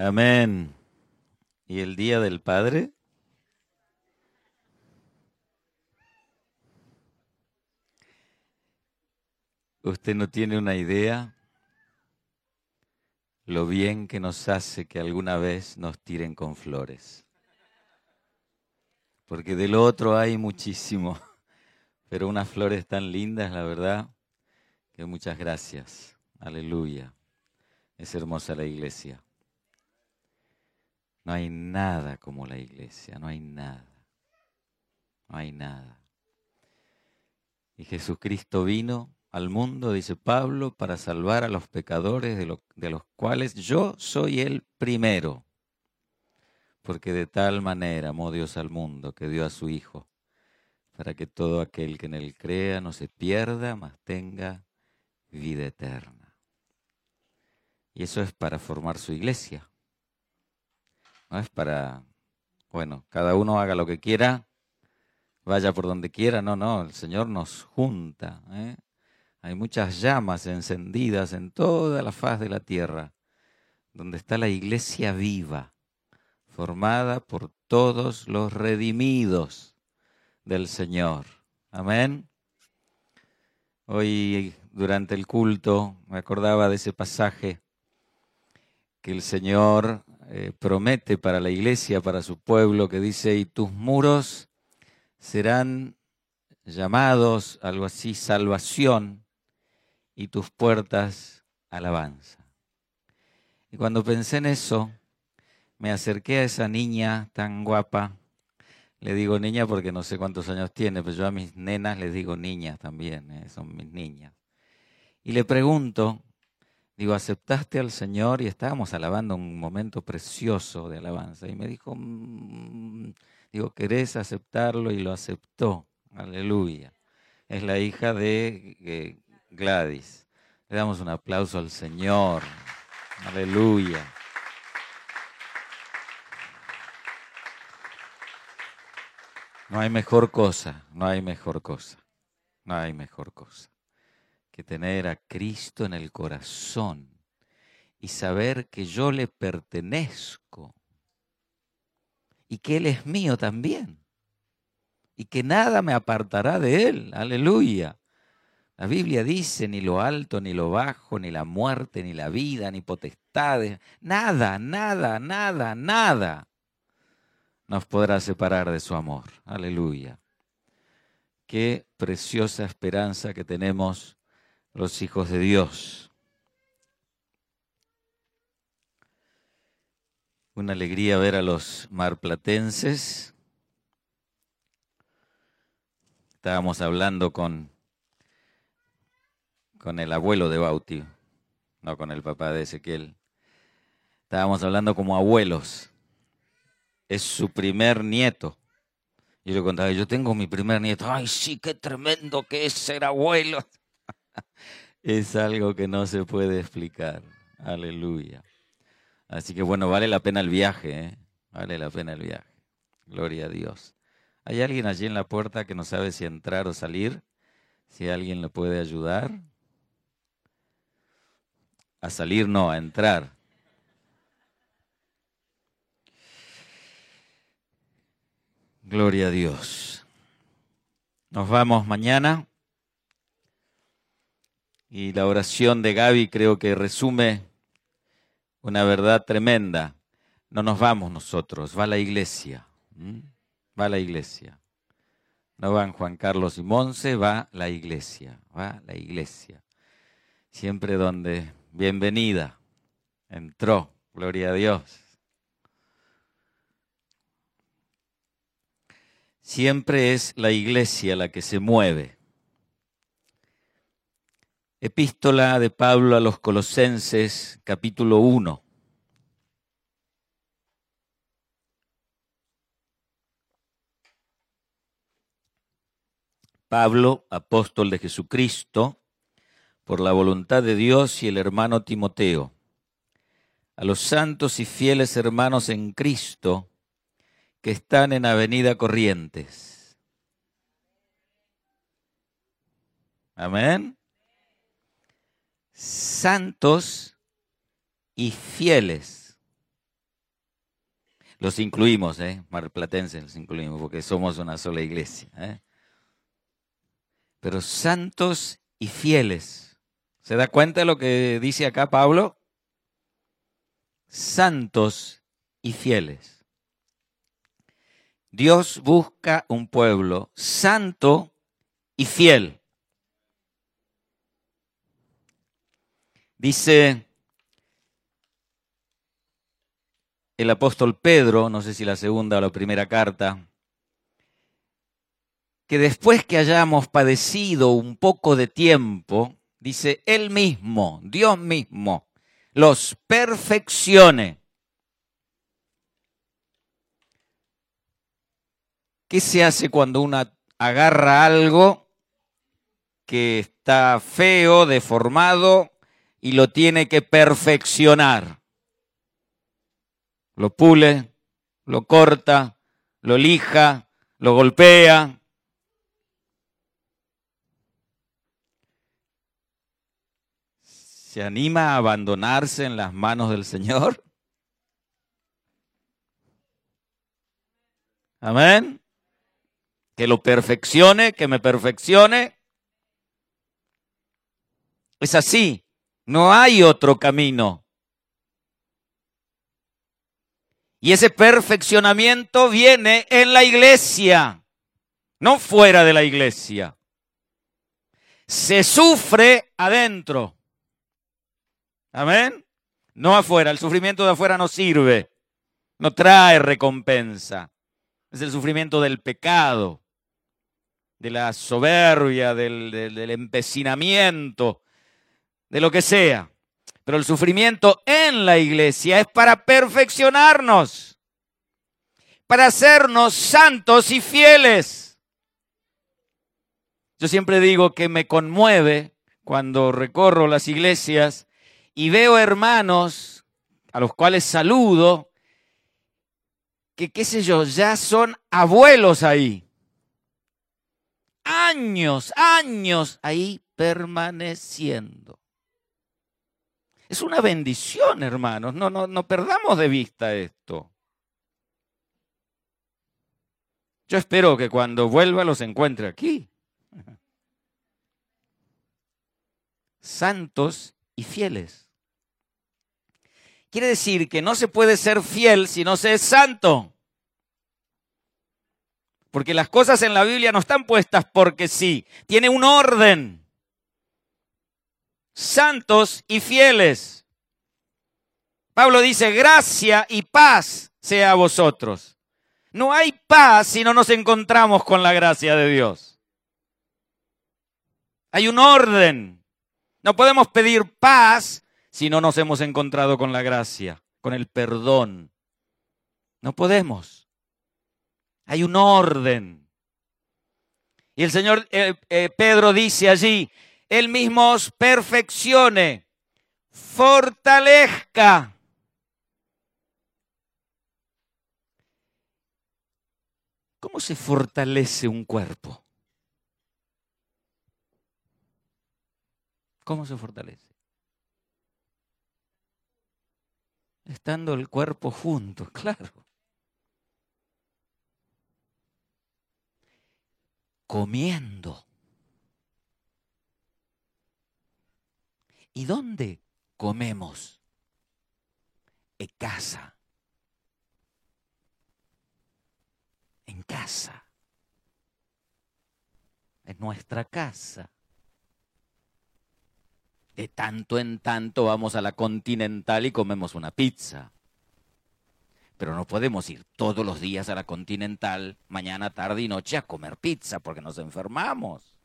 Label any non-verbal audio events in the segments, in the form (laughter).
Amén. ¿Y el Día del Padre? Usted no tiene una idea lo bien que nos hace que alguna vez nos tiren con flores. Porque del otro hay muchísimo, (laughs) pero unas flores tan lindas, la verdad, que muchas gracias. Aleluya. Es hermosa la iglesia. No hay nada como la iglesia, no hay nada. No hay nada. Y Jesucristo vino al mundo, dice Pablo, para salvar a los pecadores, de, de, los cuales yo soy el primero. Porque de tal manera amó Dios al mundo que dio a su Hijo, para que todo aquel que en él crea no se pierda, mas tenga vida eterna. Y eso es para formar su iglesia. No es para, bueno, cada uno haga lo que quiera, vaya por donde quiera. No, no, el Señor nos junta. ¿eh? Hay muchas llamas encendidas en toda la faz de la tierra, donde está la iglesia viva, formada por todos los redimidos del Señor. Amén. Hoy durante el culto me acordaba de ese pasaje que el Señor eh, promete para la iglesia, para su pueblo, que dice, y tus muros serán llamados, algo así, salvación, y tus puertas, alabanza. Y cuando pensé en eso, me acerqué a esa niña tan guapa, le digo niña porque no sé cuántos años tiene, pero yo a mis nenas les digo niñas también, eh, son mis niñas. Y le pregunto, Digo, aceptaste al Señor y estábamos alabando un momento precioso de alabanza. Y me dijo, mm", digo, ¿querés aceptarlo? Y lo aceptó. Aleluya. Es la hija de eh, Gladys. Le damos un aplauso al Señor. Aleluya. No hay mejor cosa, no hay mejor cosa, no hay mejor cosa que tener a Cristo en el corazón y saber que yo le pertenezco y que Él es mío también y que nada me apartará de Él. Aleluya. La Biblia dice ni lo alto, ni lo bajo, ni la muerte, ni la vida, ni potestades, nada, nada, nada, nada nos podrá separar de su amor. Aleluya. Qué preciosa esperanza que tenemos los hijos de Dios. Una alegría ver a los marplatenses. Estábamos hablando con, con el abuelo de Bauti, no con el papá de Ezequiel. Estábamos hablando como abuelos. Es su primer nieto. Y yo le contaba, yo tengo mi primer nieto. Ay, sí, qué tremendo que es ser abuelo (laughs) es algo que no se puede explicar. Aleluya. Así que bueno, vale la pena el viaje, ¿eh? vale la pena el viaje. Gloria a Dios. ¿Hay alguien allí en la puerta que no sabe si entrar o salir? Si alguien le puede ayudar. A salir no, a entrar. Gloria a Dios. Nos vamos mañana. Y la oración de Gaby creo que resume una verdad tremenda. No nos vamos nosotros, va la iglesia. Va la iglesia. No van Juan Carlos y Monse, va la iglesia. Va la iglesia. Siempre donde, bienvenida, entró, gloria a Dios. Siempre es la iglesia la que se mueve. Epístola de Pablo a los Colosenses, capítulo 1. Pablo, apóstol de Jesucristo, por la voluntad de Dios y el hermano Timoteo, a los santos y fieles hermanos en Cristo que están en Avenida Corrientes. Amén santos y fieles Los incluimos, ¿eh? Marplatenses los incluimos porque somos una sola iglesia. ¿eh? Pero santos y fieles. ¿Se da cuenta de lo que dice acá Pablo? Santos y fieles. Dios busca un pueblo santo y fiel. Dice el apóstol Pedro, no sé si la segunda o la primera carta, que después que hayamos padecido un poco de tiempo, dice, Él mismo, Dios mismo, los perfeccione. ¿Qué se hace cuando uno agarra algo que está feo, deformado, y lo tiene que perfeccionar? Lo pule, lo corta, lo lija, lo golpea. ¿Se anima a abandonarse en las manos del Señor? Amén. Que lo perfeccione, que me perfeccione. Es así. No hay otro camino. Y ese perfeccionamiento viene en la iglesia, no fuera de la iglesia. Se sufre adentro. Amén. No afuera. El sufrimiento de afuera no sirve. No trae recompensa. Es el sufrimiento del pecado, de la soberbia, del, del empecinamiento, de lo que sea. Pero el sufrimiento en la iglesia es para perfeccionarnos, para hacernos santos y fieles. Yo siempre digo que me conmueve cuando recorro las iglesias y veo hermanos a los cuales saludo, que qué sé yo, ya son abuelos ahí. Años, años ahí permaneciendo. Es una bendición, hermanos. No, no, no perdamos de vista esto. Yo espero que cuando vuelva los encuentre aquí. Santos y fieles. Quiere decir que no se puede ser fiel si no se es santo. Porque las cosas en la Biblia no están puestas porque sí. Tiene un orden santos y fieles. Pablo dice, gracia y paz sea a vosotros. No hay paz si no nos encontramos con la gracia de Dios. Hay un orden. No podemos pedir paz si no nos hemos encontrado con la gracia, con el perdón. No podemos. Hay un orden. Y el Señor eh, eh, Pedro dice allí, él mismo os perfeccione, fortalezca. ¿Cómo se fortalece un cuerpo? ¿Cómo se fortalece? Estando el cuerpo junto, (laughs) claro. Comiendo. ¿Y dónde comemos? En casa. En casa. En nuestra casa. De tanto en tanto vamos a la continental y comemos una pizza. Pero no podemos ir todos los días a la continental, mañana, tarde y noche, a comer pizza porque nos enfermamos.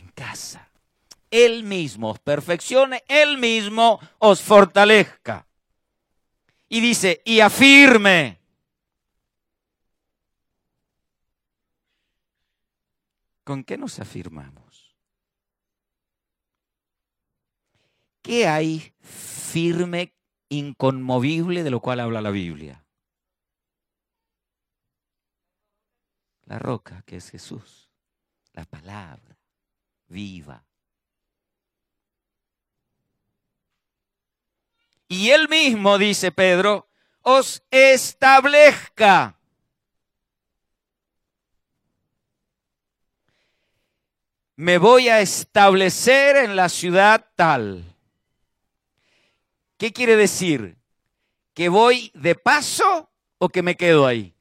En casa. Él mismo os perfeccione, Él mismo os fortalezca. Y dice, y afirme. ¿Con qué nos afirmamos? ¿Qué hay firme, inconmovible de lo cual habla la Biblia? La roca, que es Jesús, la palabra viva. y él mismo, dice Pedro, os establezca. Me voy a establecer en la ciudad tal. ¿Qué quiere decir? ¿Que voy de paso o que me quedo ahí?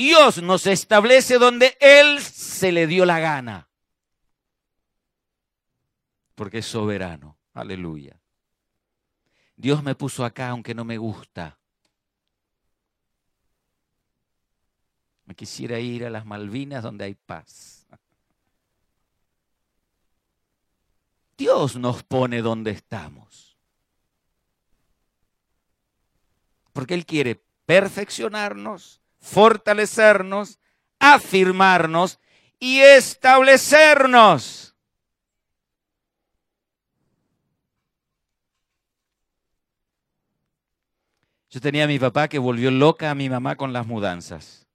Dios nos establece donde Él se le dio la gana. Porque es soberano. Aleluya. Dios me puso acá aunque no me gusta. Me quisiera ir a las Malvinas donde hay paz. Dios nos pone donde estamos. Porque Él quiere perfeccionarnos, fortalecernos, afirmarnos y establecernos. Yo tenía a mi papá que volvió loca a mi mamá con las mudanzas.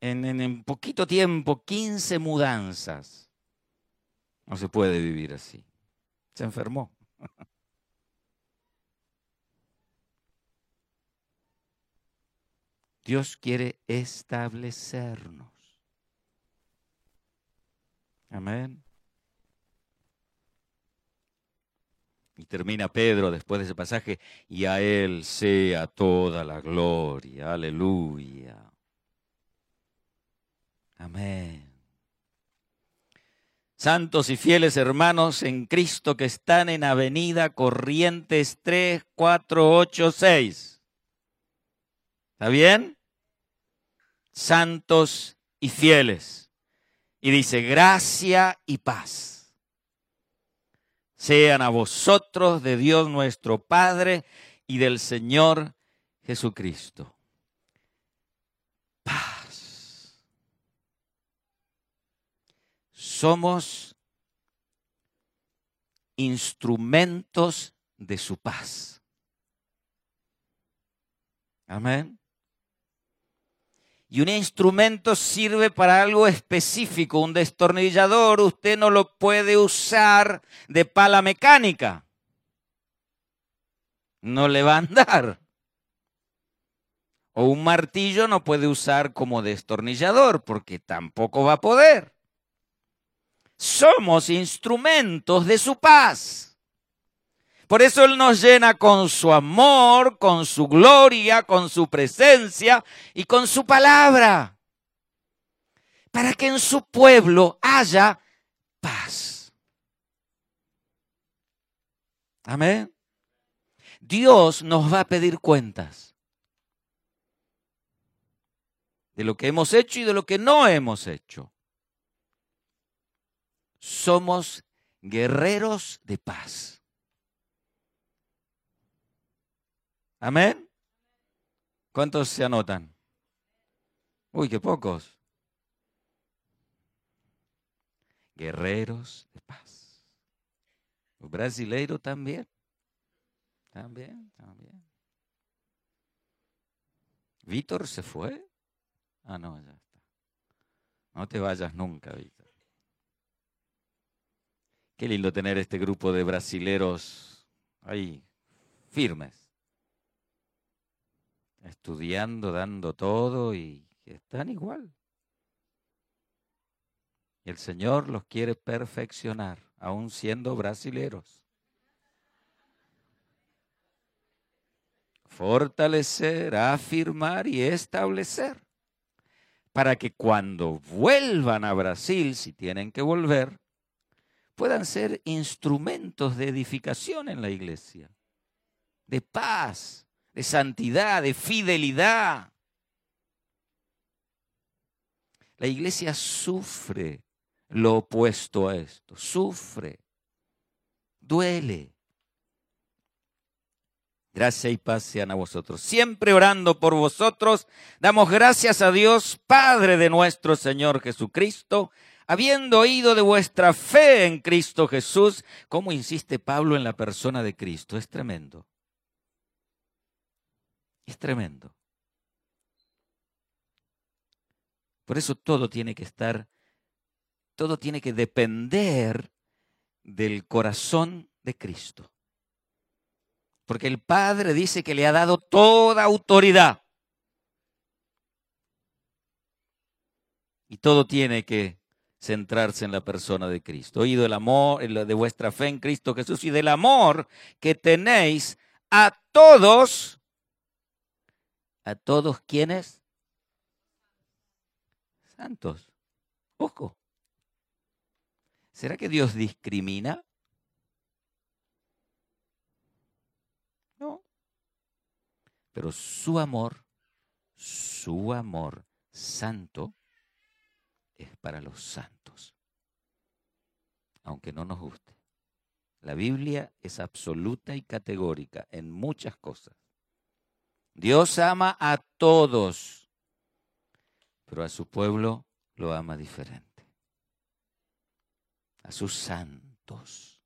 En, en, poquito tiempo, 15 mudanzas. No se puede vivir así. Se enfermó. (laughs) Dios quiere establecernos. Amén. Y termina Pedro después de ese pasaje, y a Él sea toda la gloria. Aleluya. Amén. Santos y fieles hermanos en Cristo que están en Avenida Corrientes 3486. ¿Está bien? Santos y fieles. Y dice, gracia y paz. Sean a vosotros de Dios nuestro Padre y del Señor Jesucristo. Paz. Somos instrumentos de su paz. Amén. Y un instrumento sirve para algo específico. Un destornillador usted no lo puede usar de pala mecánica. No le va a andar. O un martillo no puede usar como destornillador porque tampoco va a poder. Somos instrumentos de su paz. Por eso Él nos llena con su amor, con su gloria, con su presencia y con su palabra. Para que en su pueblo haya paz. Amén. Dios nos va a pedir cuentas de lo que hemos hecho y de lo que no hemos hecho. Somos guerreros de paz. Amén. ¿Cuántos se anotan? Uy, qué pocos. Guerreros de paz. Los brasileiros también. También, también. ¿Víctor se fue? Ah, no, ya está. No te vayas nunca, Víctor. Qué lindo tener este grupo de brasileros ahí, firmes estudiando, dando todo y están igual. Y el Señor los quiere perfeccionar, aún siendo brasileros. Fortalecer, afirmar y establecer. Para que cuando vuelvan a Brasil, si tienen que volver, puedan ser instrumentos de edificación en la iglesia, de paz, de santidad, de fidelidad. La iglesia sufre lo opuesto a esto, sufre, duele. Gracias y paz sean a vosotros. Siempre orando por vosotros, damos gracias a Dios, Padre de nuestro Señor Jesucristo, habiendo oído de vuestra fe en Cristo Jesús, como insiste Pablo en la persona de Cristo, es tremendo. Es tremendo. Por eso todo tiene que estar todo tiene que depender del corazón de Cristo. Porque el Padre dice que le ha dado toda autoridad. Y todo tiene que centrarse en la persona de Cristo. Oído el amor de vuestra fe en Cristo Jesús y del amor que tenéis a todos, a todos quienes santos. Ojo. ¿Será que Dios discrimina? No. Pero su amor, su amor santo, es para los santos. Aunque no nos guste. La Biblia es absoluta y categórica en muchas cosas. Dios ama a todos, pero a su pueblo lo ama diferente a sus santos.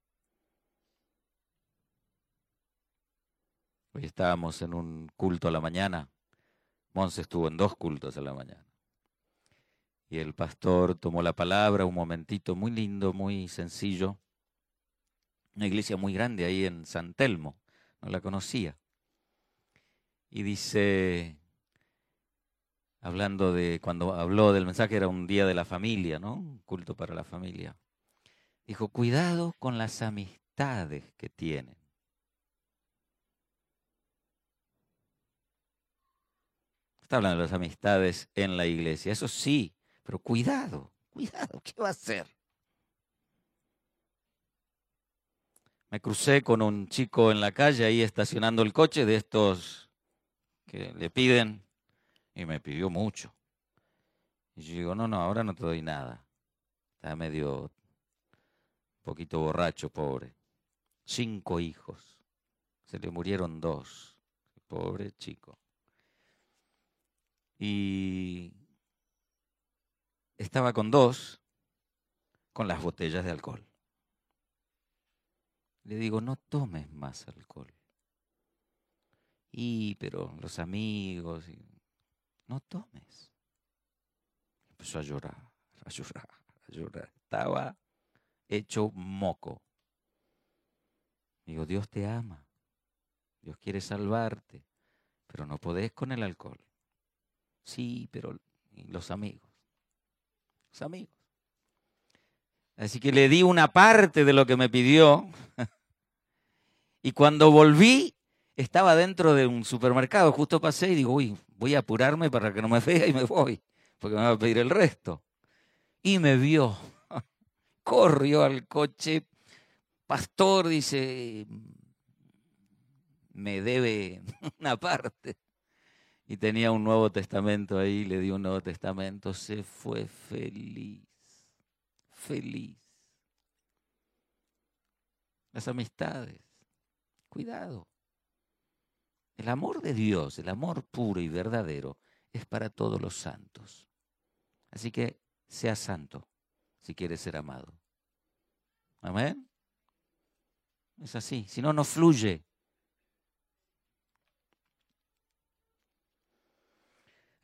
Hoy estábamos en un culto a la mañana. Monse estuvo en dos cultos a la mañana. Y el pastor tomó la palabra, un momentito muy lindo, muy sencillo. Una iglesia muy grande ahí en San Telmo, no la conocía. Y dice, hablando de, cuando habló del mensaje, era un día de la familia, ¿no? Un culto para la familia. Dijo, cuidado con las amistades que tienen. Está hablando de las amistades en la iglesia, eso sí, pero cuidado, cuidado, ¿qué va a hacer? Me crucé con un chico en la calle ahí estacionando el coche de estos que le piden y me pidió mucho. Y yo digo, no, no, ahora no te doy nada. Está medio poquito borracho, pobre. Cinco hijos. Se le murieron dos. Pobre chico. Y estaba con dos, con las botellas de alcohol. Le digo, no tomes más alcohol. Y, pero los amigos, no tomes. Empezó a llorar, (laughs) a llorar, a llorar. Estaba hecho moco. Digo, Dios te ama, Dios quiere salvarte, pero no podés con el alcohol. Sí, pero los amigos, los amigos. Así que le di una parte de lo que me pidió (laughs) y cuando volví estaba dentro de un supermercado, justo pasé y digo, uy, voy a apurarme para que no me vea y me voy, porque me va a pedir el resto. Y me vio (laughs) corrió al coche. Pastor dice, me debe (laughs) una parte. Y tenía un Nuevo Testamento ahí, le dio un Nuevo Testamento, se fue feliz, feliz. Las amistades, cuidado. El amor de Dios, el amor puro y verdadero, es para todos los santos. Así que sea santo si quiere ser amado. Amén. Es así, si no, no fluye.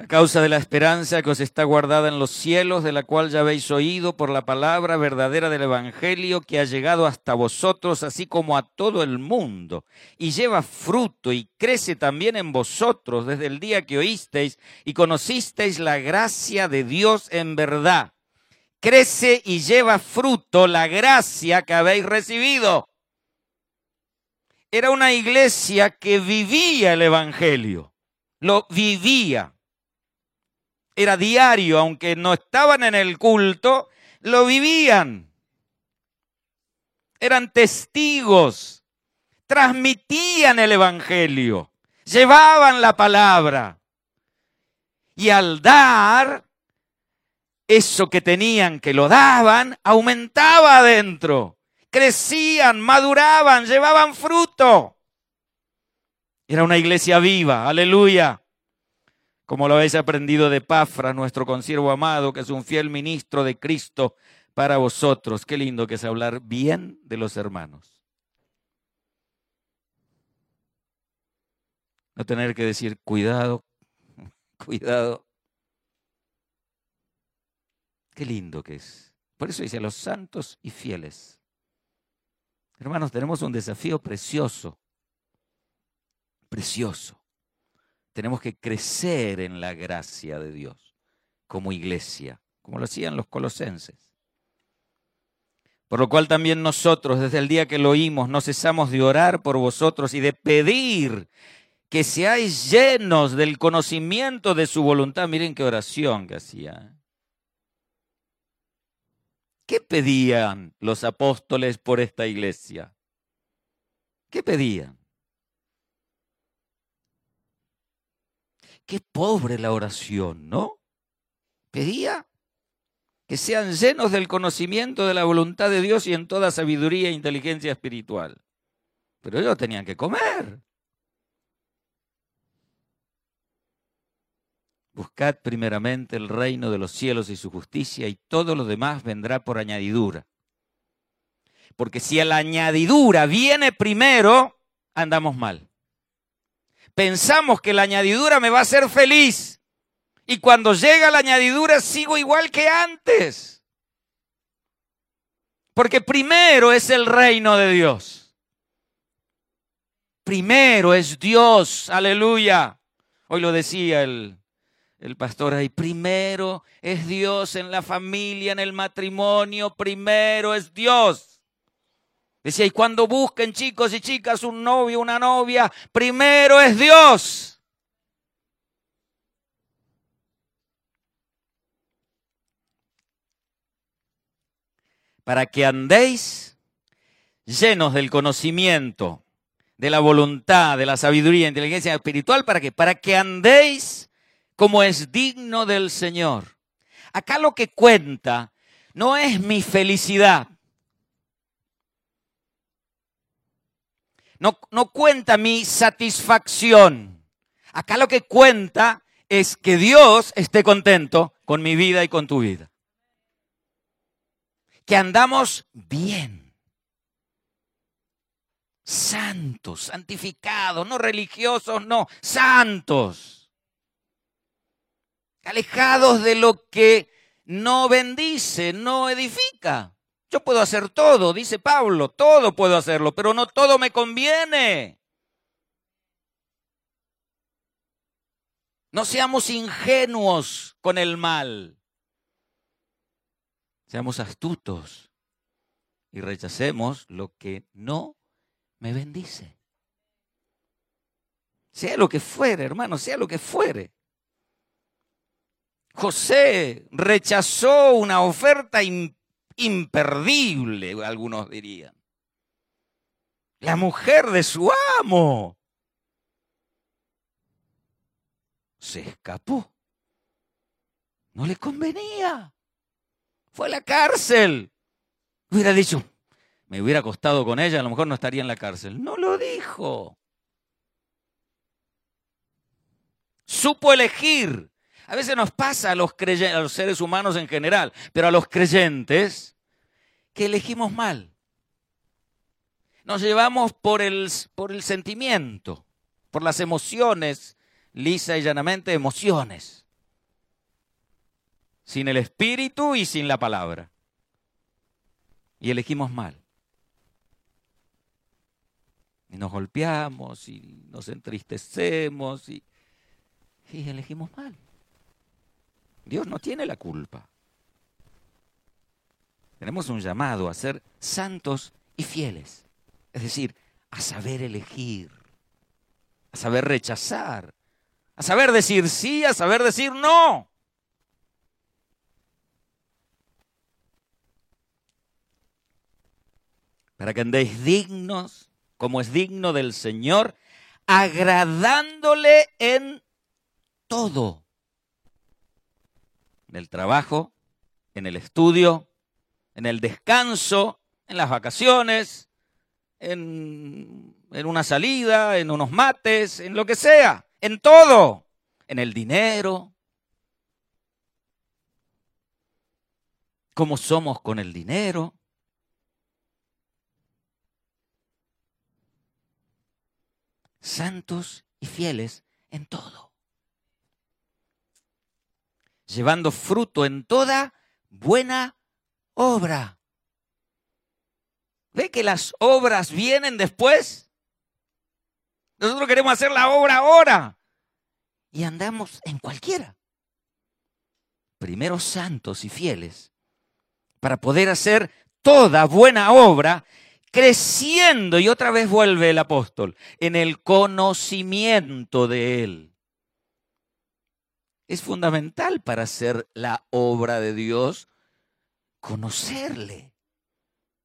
A causa de la esperanza que os está guardada en los cielos, de la cual ya habéis oído por la palabra verdadera del Evangelio que ha llegado hasta vosotros, así como a todo el mundo, y lleva fruto y crece también en vosotros desde el día que oísteis y conocisteis la gracia de Dios en verdad crece y lleva fruto la gracia que habéis recibido. Era una iglesia que vivía el Evangelio, lo vivía. Era diario, aunque no estaban en el culto, lo vivían. Eran testigos, transmitían el Evangelio, llevaban la palabra. Y al dar, eso que tenían, que lo daban, aumentaba adentro. Crecían, maduraban, llevaban fruto. Era una iglesia viva, aleluya. Como lo habéis aprendido de Pafra, nuestro consiervo amado, que es un fiel ministro de Cristo para vosotros. Qué lindo que es hablar bien de los hermanos. No tener que decir, cuidado, (laughs) cuidado, Qué lindo que es Por eso dice, los santos y fieles. Hermanos, tenemos un desafío precioso, precioso. Tenemos que crecer en la gracia de Dios como iglesia, como lo hacían los colosenses. Por lo cual también nosotros, desde el día que lo oímos, no cesamos de orar por vosotros y de pedir que seáis llenos del conocimiento de su voluntad. Miren qué oración que hacía. ¿Qué pedían los apóstoles por esta iglesia? ¿Qué pedían? Qué pobre la oración, ¿no? Pedía que sean llenos del conocimiento de la voluntad de Dios y en toda sabiduría e inteligencia espiritual. Pero ellos tenían que comer. Buscad primeramente el reino de los cielos y su justicia y todo lo demás vendrá por añadidura. Porque si la añadidura viene primero, andamos mal. Pensamos que la añadidura me va a hacer feliz. Y cuando llega la añadidura sigo igual que antes. Porque primero es el reino de Dios. Primero es Dios. Aleluya. Hoy lo decía el, el pastor ahí, primero es Dios en la familia, en el matrimonio, primero es Dios. Decía, y cuando busquen chicos y chicas un novio, una novia, primero es Dios. Para que andéis llenos del conocimiento, de la voluntad, de la sabiduría, inteligencia espiritual, ¿para qué? Para que andéis como es digno del Señor. Acá lo que cuenta no es mi felicidad. No, cuenta mi satisfacción. Acá lo que cuenta es que Dios esté contento con mi vida y con tu vida. Que andamos bien. Santos, santificados, no religiosos, no, santos alejados de lo que no bendice, no edifica. Yo puedo hacer todo, dice Pablo, todo puedo hacerlo, pero no todo me conviene. No seamos ingenuos con el mal. Seamos astutos y rechacemos lo que no me bendice. Sea lo que fuere, hermano, sea lo que fuere. José rechazó una oferta imperdible, algunos dirían. La mujer de su amo. Se escapó. No le convenía. Fue a la cárcel. Hubiera dicho, me hubiera acostado con ella, a lo mejor no estaría en la cárcel. No lo dijo. Supo elegir a veces nos pasa a los, a los seres humanos en general, pero a los creyentes que elegimos mal. Nos llevamos por el, por el sentimiento, por las emociones, lisa y llanamente emociones, sin el espíritu y sin la palabra. Y elegimos mal. Y nos golpeamos y nos entristecemos y, y elegimos mal. Dios no tiene la culpa. Tenemos un llamado a ser santos y fieles. Es decir, a saber elegir, a saber rechazar, a saber decir sí, a saber decir no. Para que andéis dignos, como es digno del Señor, agradándole en todo en el trabajo, en el estudio, en el descanso, en las vacaciones, en, en, una salida, en unos mates, en lo que sea, en todo, en el dinero. ¿Cómo somos con el dinero? Santos y fieles en todo llevando fruto en toda buena obra. ¿Ve que las obras vienen después? Nosotros queremos hacer la obra ahora. Y andamos en cualquiera. Primero santos y fieles para poder hacer toda buena obra, creciendo, y otra vez vuelve el apóstol, en el conocimiento de Él. Es fundamental para hacer la obra de Dios conocerle.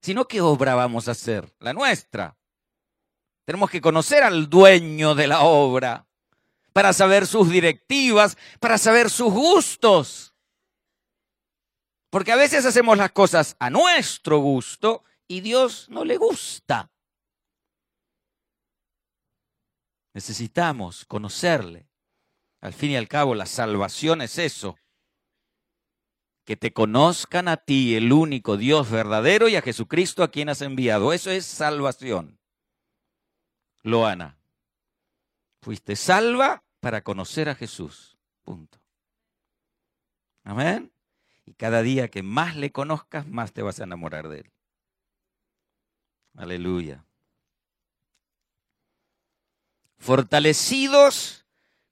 Si no, ¿qué obra vamos a hacer? La nuestra. Tenemos que conocer al dueño de la obra para saber sus directivas, para saber sus gustos. Porque a veces hacemos las cosas a nuestro gusto y Dios no le gusta. Necesitamos conocerle. Al fin y al cabo, la salvación es eso. Que te conozcan a ti, el único Dios verdadero, y a Jesucristo a quien has enviado. Eso es salvación. Loana, fuiste salva para conocer a Jesús. Punto. Amén. Y cada día que más le conozcas, más te vas a enamorar de Él. Aleluya. Fortalecidos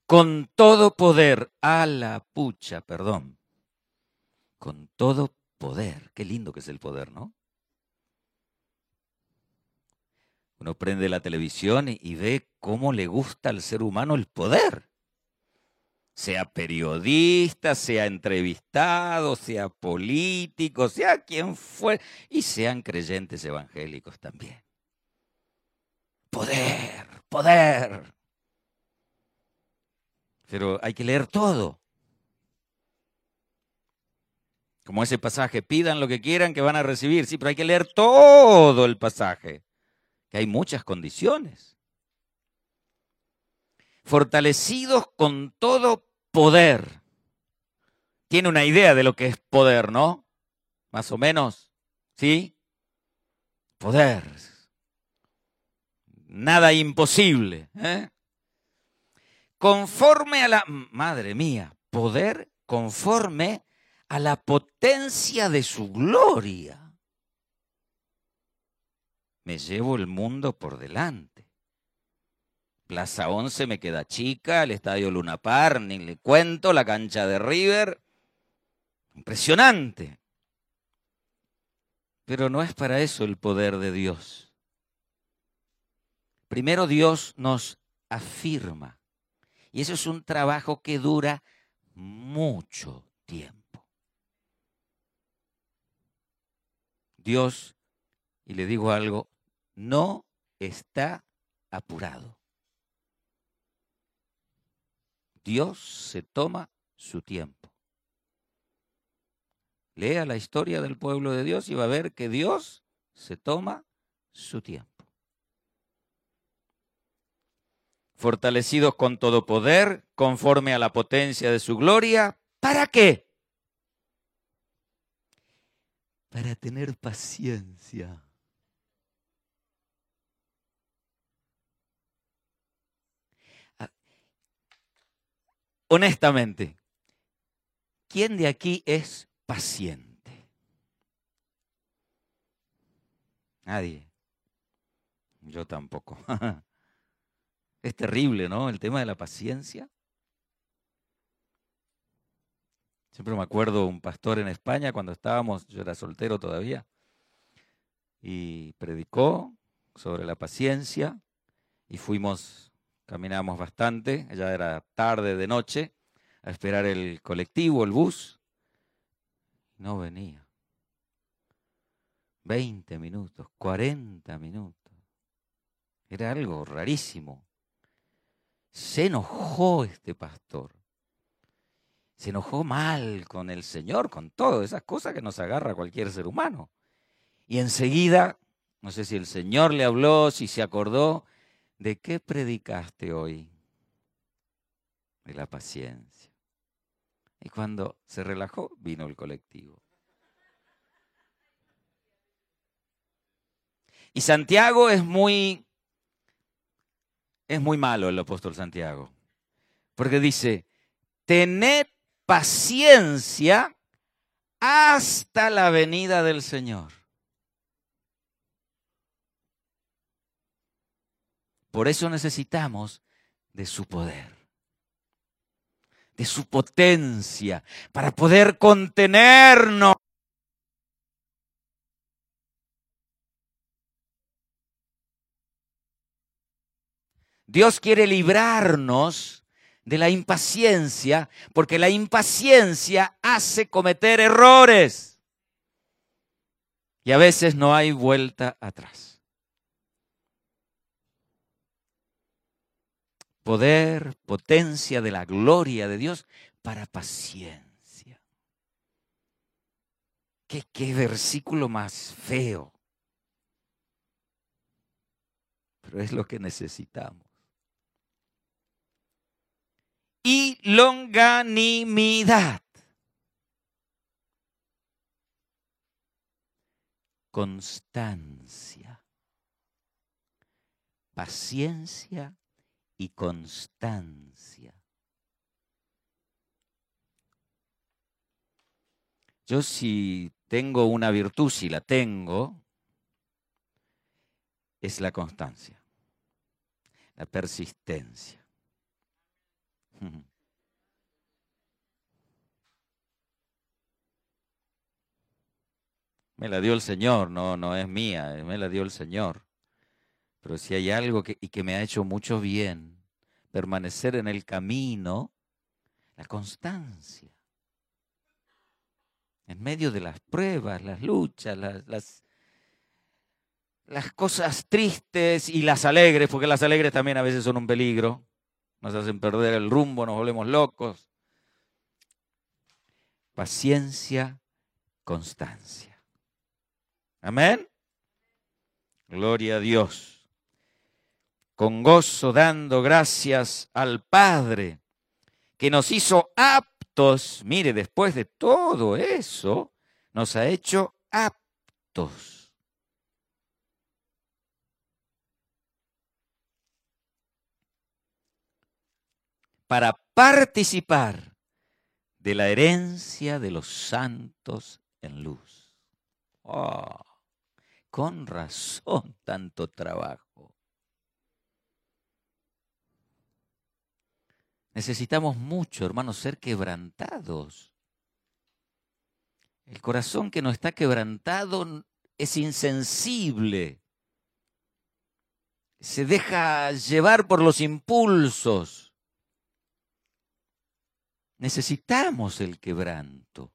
con todo poder. A la pucha, perdón. Con todo poder. Qué lindo que es el poder, ¿no? Uno prende la televisión y ve cómo le gusta al ser humano el poder sea periodista, sea entrevistado, sea político, sea quien fue, y sean creyentes evangélicos también. Poder, poder. Pero hay que leer todo. Como ese pasaje, pidan lo que quieran que van a recibir. Sí, pero hay que leer todo el pasaje, que hay muchas condiciones fortalecidos con todo poder. Tiene una idea de lo que es poder, ¿no? Más o menos, ¿sí? Poder. Nada imposible. ¿eh? Conforme a la... Madre mía, poder conforme a la potencia de su gloria. Me llevo el mundo por delante. Plaza 11 me queda chica, el estadio Luna Par, ni le cuento, la cancha de River. Impresionante. Pero no es para eso el poder de Dios. Primero Dios nos afirma. Y eso es un trabajo que dura mucho tiempo. Dios, y le digo algo, no está apurado. Dios se toma su tiempo. Lea la historia del pueblo de Dios y va a ver que Dios se toma su tiempo. Fortalecidos con todo poder, conforme a la potencia de su gloria, ¿para qué? Para tener paciencia honestamente, ¿quién de aquí es paciente? Nadie. Yo tampoco. (laughs) Es terrible, ¿no? El tema de la paciencia. Siempre me acuerdo un pastor en España cuando estábamos, yo era soltero todavía, y predicó sobre la paciencia y fuimos caminamos bastante, ya era tarde de noche, a esperar el colectivo, el bus. No venía. 20 minutos, 40 minutos. Era algo rarísimo. Se enojó este pastor. Se enojó mal con el Señor, con todo, esas cosas que nos agarra cualquier ser humano. Y enseguida, no sé si el Señor le habló, si se acordó, ¿De qué predicaste hoy? De la paciencia. Y cuando se relajó, vino el colectivo. Y Santiago es muy, es muy malo el apóstol Santiago. Porque dice, tened paciencia hasta la venida del Señor. Por eso necesitamos de su poder, de su potencia, para poder contenernos. Dios quiere librarnos de la impaciencia, porque la impaciencia hace cometer errores. Y a veces no hay vuelta atrás. poder, potencia de la gloria de Dios para paciencia. ¿Qué, qué versículo más feo? Pero es lo que necesitamos. Y longanimidad. Constancia. Paciencia y constancia. Yo si tengo una virtud, si la tengo, es la constancia, la persistencia. Me la dio el Señor, no, no es mía, me la dio el Señor. Pero si hay algo que, y que me ha hecho mucho bien, permanecer en el camino, la constancia. En medio de las pruebas, las luchas, las, las, las cosas tristes y las alegres, porque las alegres también a veces son un peligro, nos hacen perder el rumbo, nos volvemos locos. Paciencia, constancia. Amén. Gloria a Dios con gozo dando gracias al Padre, que nos hizo aptos, mire, después de todo eso, nos ha hecho aptos. Para participar de la herencia de los santos en luz. Oh, con razón tanto trabajo. Necesitamos mucho, hermanos, ser quebrantados. El corazón que no está quebrantado es insensible. Se deja llevar por los impulsos. Necesitamos el quebranto.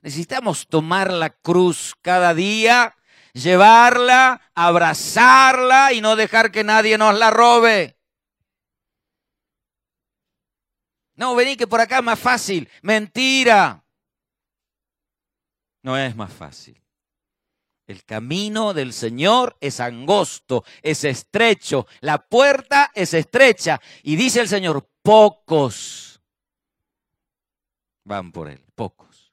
Necesitamos tomar la cruz cada día, llevarla, abrazarla y no dejar que nadie nos la robe. No, vení que por acá es más fácil. Mentira. No es más fácil. El camino del Señor es angosto, es estrecho, la puerta es estrecha. Y dice el Señor, pocos van por él, pocos.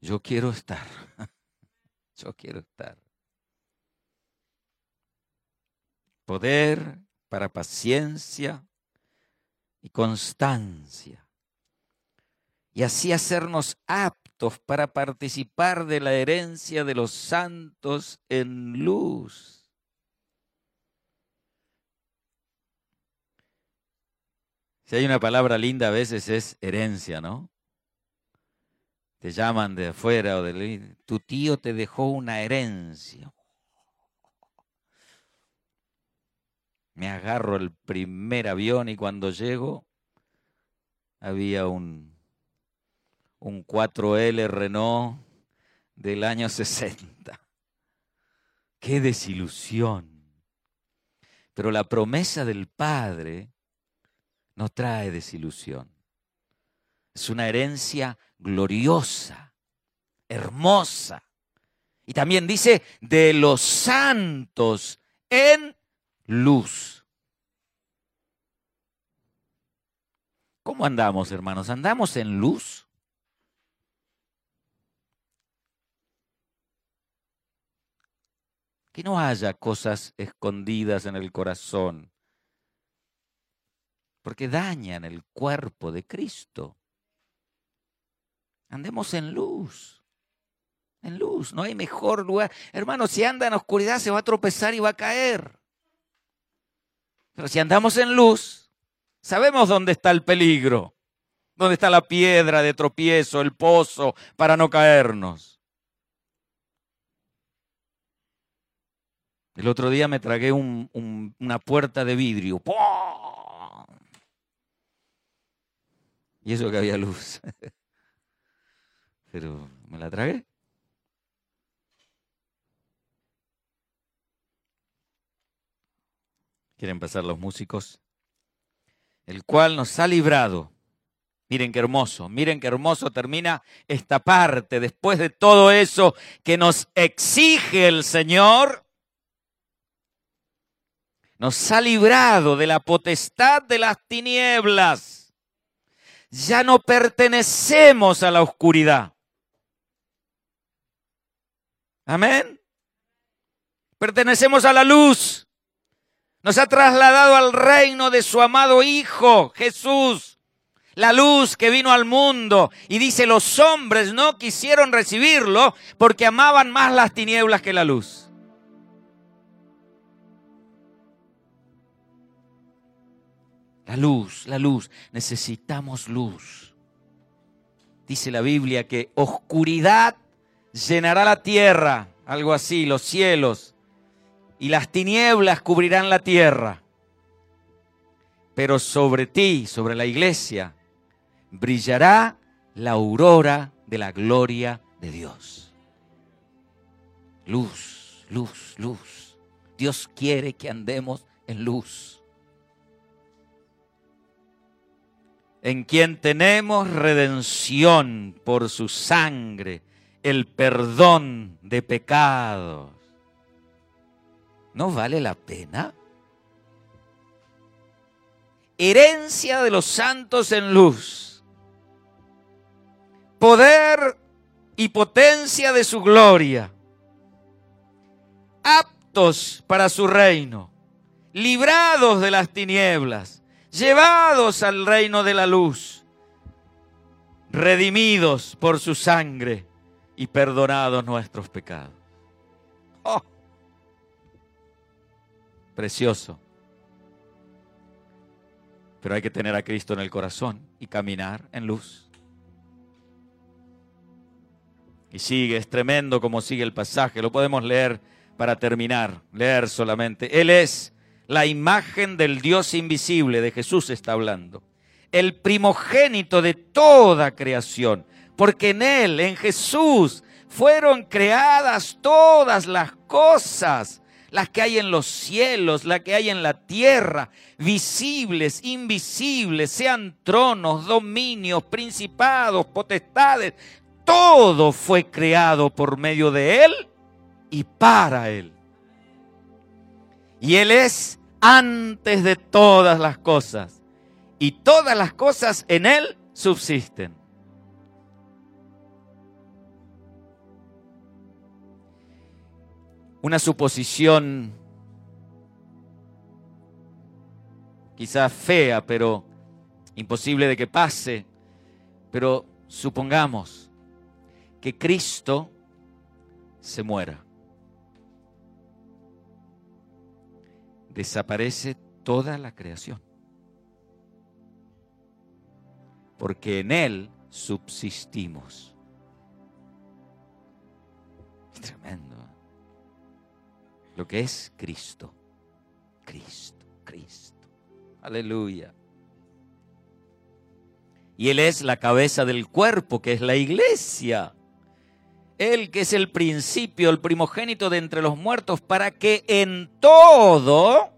Yo quiero estar, (laughs) yo quiero estar. Poder para paciencia y constancia. Y así hacernos aptos para participar de la herencia de los santos en luz. Si hay una palabra linda a veces es herencia, ¿no? Te llaman de afuera o de... Tu tío te dejó una herencia. me agarro el primer avión y cuando llego había un, un 4L Renault del año 60. Qué desilusión. Pero la promesa del Padre no trae desilusión. Es una herencia gloriosa, hermosa. Y también dice de los santos en luz. ¿Cómo andamos, hermanos? ¿Andamos en luz? Que no haya cosas escondidas en el corazón, porque dañan el cuerpo de Cristo. Andemos en luz. En luz. No hay mejor lugar. Hermano, si anda en oscuridad se va a tropezar y va a caer. Pero si andamos en luz, sabemos dónde está el peligro. Dónde está la piedra de tropiezo, el pozo, para no caernos. El otro día me tragué una puerta de vidrio. Y eso que había luz. (laughs) Pero me la tragué. Quieren pasar los músicos. El cual nos ha librado. Miren qué hermoso, miren qué hermoso termina esta parte después de todo eso que nos exige el Señor. Nos ha librado de la potestad de las tinieblas. Ya no pertenecemos a la oscuridad. Amén. Pertenecemos a la luz. Nos ha trasladado al reino de su amado Hijo, Jesús. La luz que vino al mundo. Y dice, los hombres no quisieron recibirlo porque amaban más las tinieblas que la luz. La luz, la luz. Necesitamos luz. Dice la Biblia que oscuridad llenará la tierra, algo así, los cielos, y las tinieblas cubrirán la tierra. Pero sobre ti, sobre la iglesia, brillará la aurora de la gloria de Dios. Luz, luz, luz. Dios quiere que andemos en luz. En quien tenemos redención por su sangre el perdón de pecados. ¿No vale la pena? Herencia de los santos en luz. Poder y potencia de su gloria. Aptos para su reino. Librados de las tinieblas. Llevados al reino de la luz. Redimidos por su sangre y perdonados nuestros pecados. Oh, precioso. Pero hay que tener a Cristo en el corazón y caminar en luz. Y sigue, es tremendo como sigue el pasaje. Lo podemos leer para terminar, leer solamente. Él es la imagen del Dios invisible, de Jesús está hablando. El primogénito de toda creación porque en Él, en Jesús, fueron creadas todas las cosas, las que hay en los cielos, las que hay en la tierra, visibles, invisibles, sean tronos, dominios, principados, potestades, todo fue creado por medio de Él y para Él. Y Él es antes de todas las cosas, y todas las cosas en Él subsisten. una suposición quizás fea, pero imposible de que pase. Pero supongamos que Cristo se muera. Desaparece toda la creación. Porque en Él subsistimos. tremendo lo que es Cristo. Cristo, Cristo. Aleluya. Y Él es la cabeza del cuerpo, que es la iglesia. Él que es el principio, el primogénito de entre los muertos, para que en todo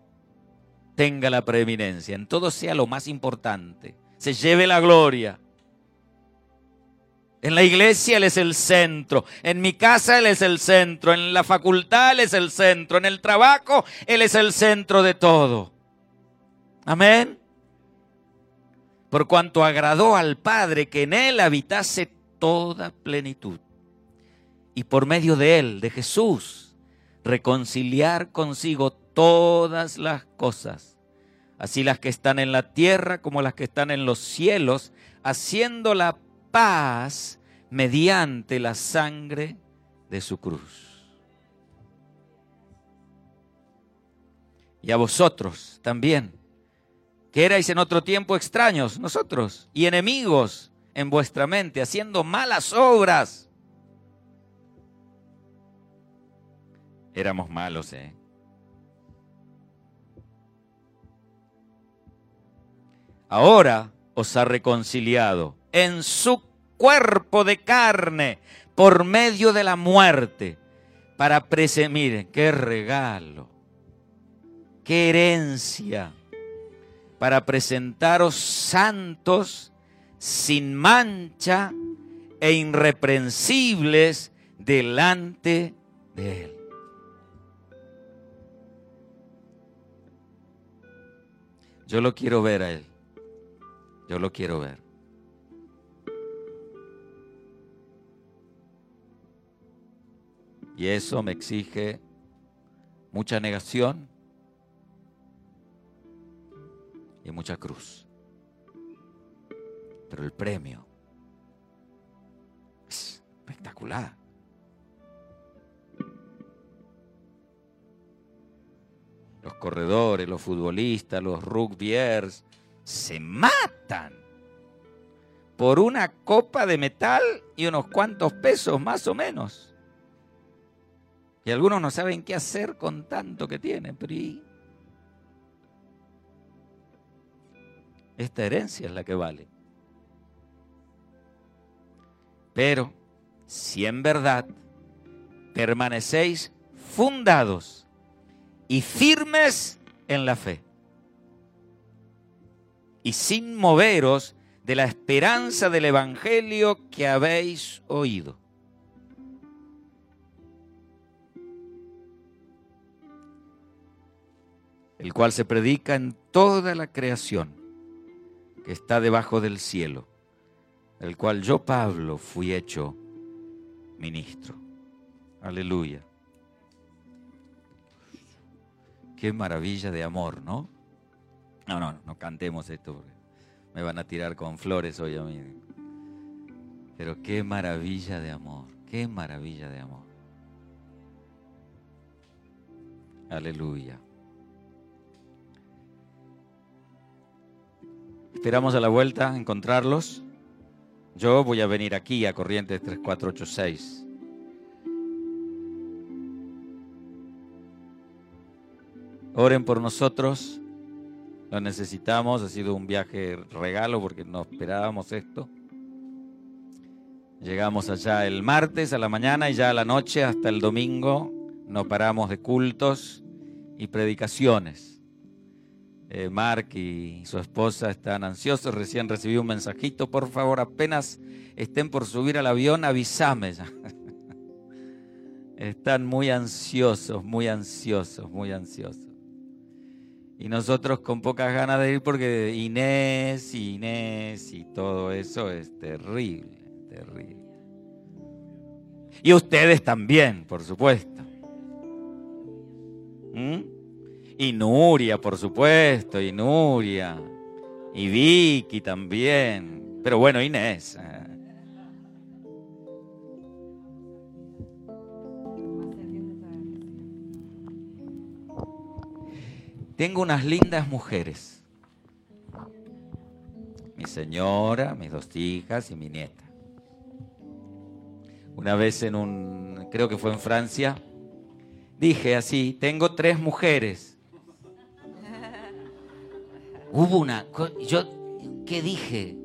tenga la preeminencia, en todo sea lo más importante, se lleve la gloria. En la iglesia Él es el centro. En mi casa Él es el centro. En la facultad Él es el centro. En el trabajo Él es el centro de todo. Amén. Por cuanto agradó al Padre que en Él habitase toda plenitud. Y por medio de Él, de Jesús, reconciliar consigo todas las cosas. Así las que están en la tierra como las que están en los cielos, haciendo la paz mediante la sangre de su cruz. Y a vosotros también, que erais en otro tiempo extraños, nosotros, y enemigos en vuestra mente, haciendo malas obras. Éramos malos, ¿eh? Ahora os ha reconciliado en su cuerpo de carne por medio de la muerte para presumir, qué regalo, qué herencia, para presentaros santos, sin mancha e irreprensibles delante de Él. Yo lo quiero ver a Él. Yo lo quiero ver. Y eso me exige mucha negación y mucha cruz. Pero el premio es espectacular. Los corredores, los futbolistas, los rugbyers se matan por una copa de metal y unos cuantos pesos más o menos. Y algunos no saben qué hacer con tanto que tienen, pero esta herencia es la que vale. Pero si en verdad permanecéis fundados y firmes en la fe, y sin moveros de la esperanza del Evangelio que habéis oído. el cual se predica en toda la creación que está debajo del cielo, el cual yo, Pablo, fui hecho ministro. Aleluya. Qué maravilla de amor, ¿no? No, no, no cantemos esto, me van a tirar con flores hoy a mí. Pero qué maravilla de amor, qué maravilla de amor. Aleluya. Esperamos a la vuelta encontrarlos. Yo voy a venir aquí a Corrientes 3486. Oren por nosotros lo necesitamos, ha sido un viaje regalo porque no esperábamos esto. Llegamos allá el martes a la mañana y ya a la noche hasta el domingo no paramos de cultos y predicaciones. Eh, Mark y su esposa están ansiosos, recién recibí un mensajito, por favor, apenas estén por subir al avión, avísame ya. (laughs) están muy ansiosos, muy ansiosos, muy ansiosos. Y nosotros con pocas ganas de ir porque Inés, Inés y todo eso es terrible, terrible. Y ustedes también, por supuesto. ¿Mm? Y Nuria, por supuesto, y Nuria. Y Vicky también. Pero bueno, Inés. Tengo unas lindas mujeres. Mi señora, mis dos hijas y mi nieta. Una vez en un, creo que fue en Francia, dije así, tengo tres mujeres. Hubo una, yo, ¿qué dije?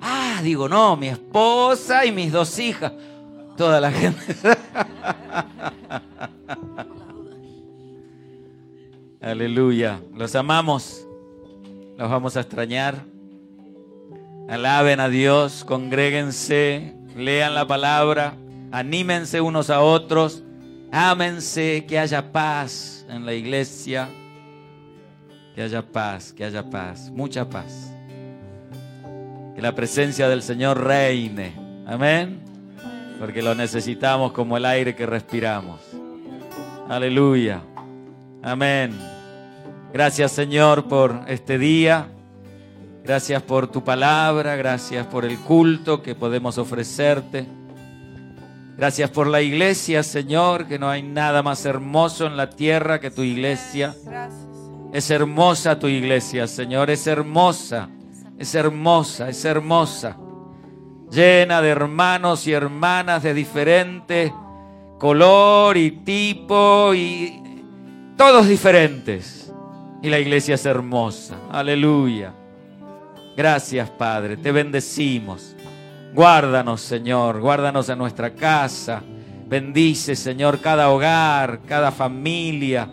Ah, digo, no, mi esposa y mis dos hijas. Toda la gente. (laughs) Aleluya. Los amamos. Los vamos a extrañar. Alaben a Dios, congréguense, lean la palabra, anímense unos a otros, ámense, que haya paz en la iglesia, que haya paz, que haya paz, mucha paz. Que la presencia del Señor reine. Amén. Porque lo necesitamos como el aire que respiramos. Aleluya. Amén. Gracias Señor por este día. Gracias por tu palabra, gracias por el culto que podemos ofrecerte. Gracias por la iglesia, Señor, que no hay nada más hermoso en la tierra que tu iglesia. Es hermosa tu iglesia, Señor, es hermosa, es hermosa, es hermosa. Llena de hermanos y hermanas de diferente color y tipo y todos diferentes. Y la iglesia es hermosa. Aleluya. Gracias, Padre. Te bendecimos. Guárdanos, Señor. Guárdanos en nuestra casa. Bendice, Señor, cada hogar, cada familia,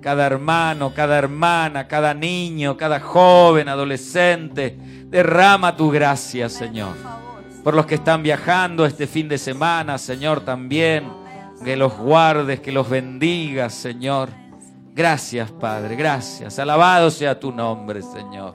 cada hermano, cada hermana, cada niño, cada joven, adolescente. Derrama tu gracia, Señor. Por los que están viajando este fin de semana, Señor, también. Que los guardes, que los bendigas, Señor. Gracias, Padre, gracias. Alabado sea tu nombre, Señor.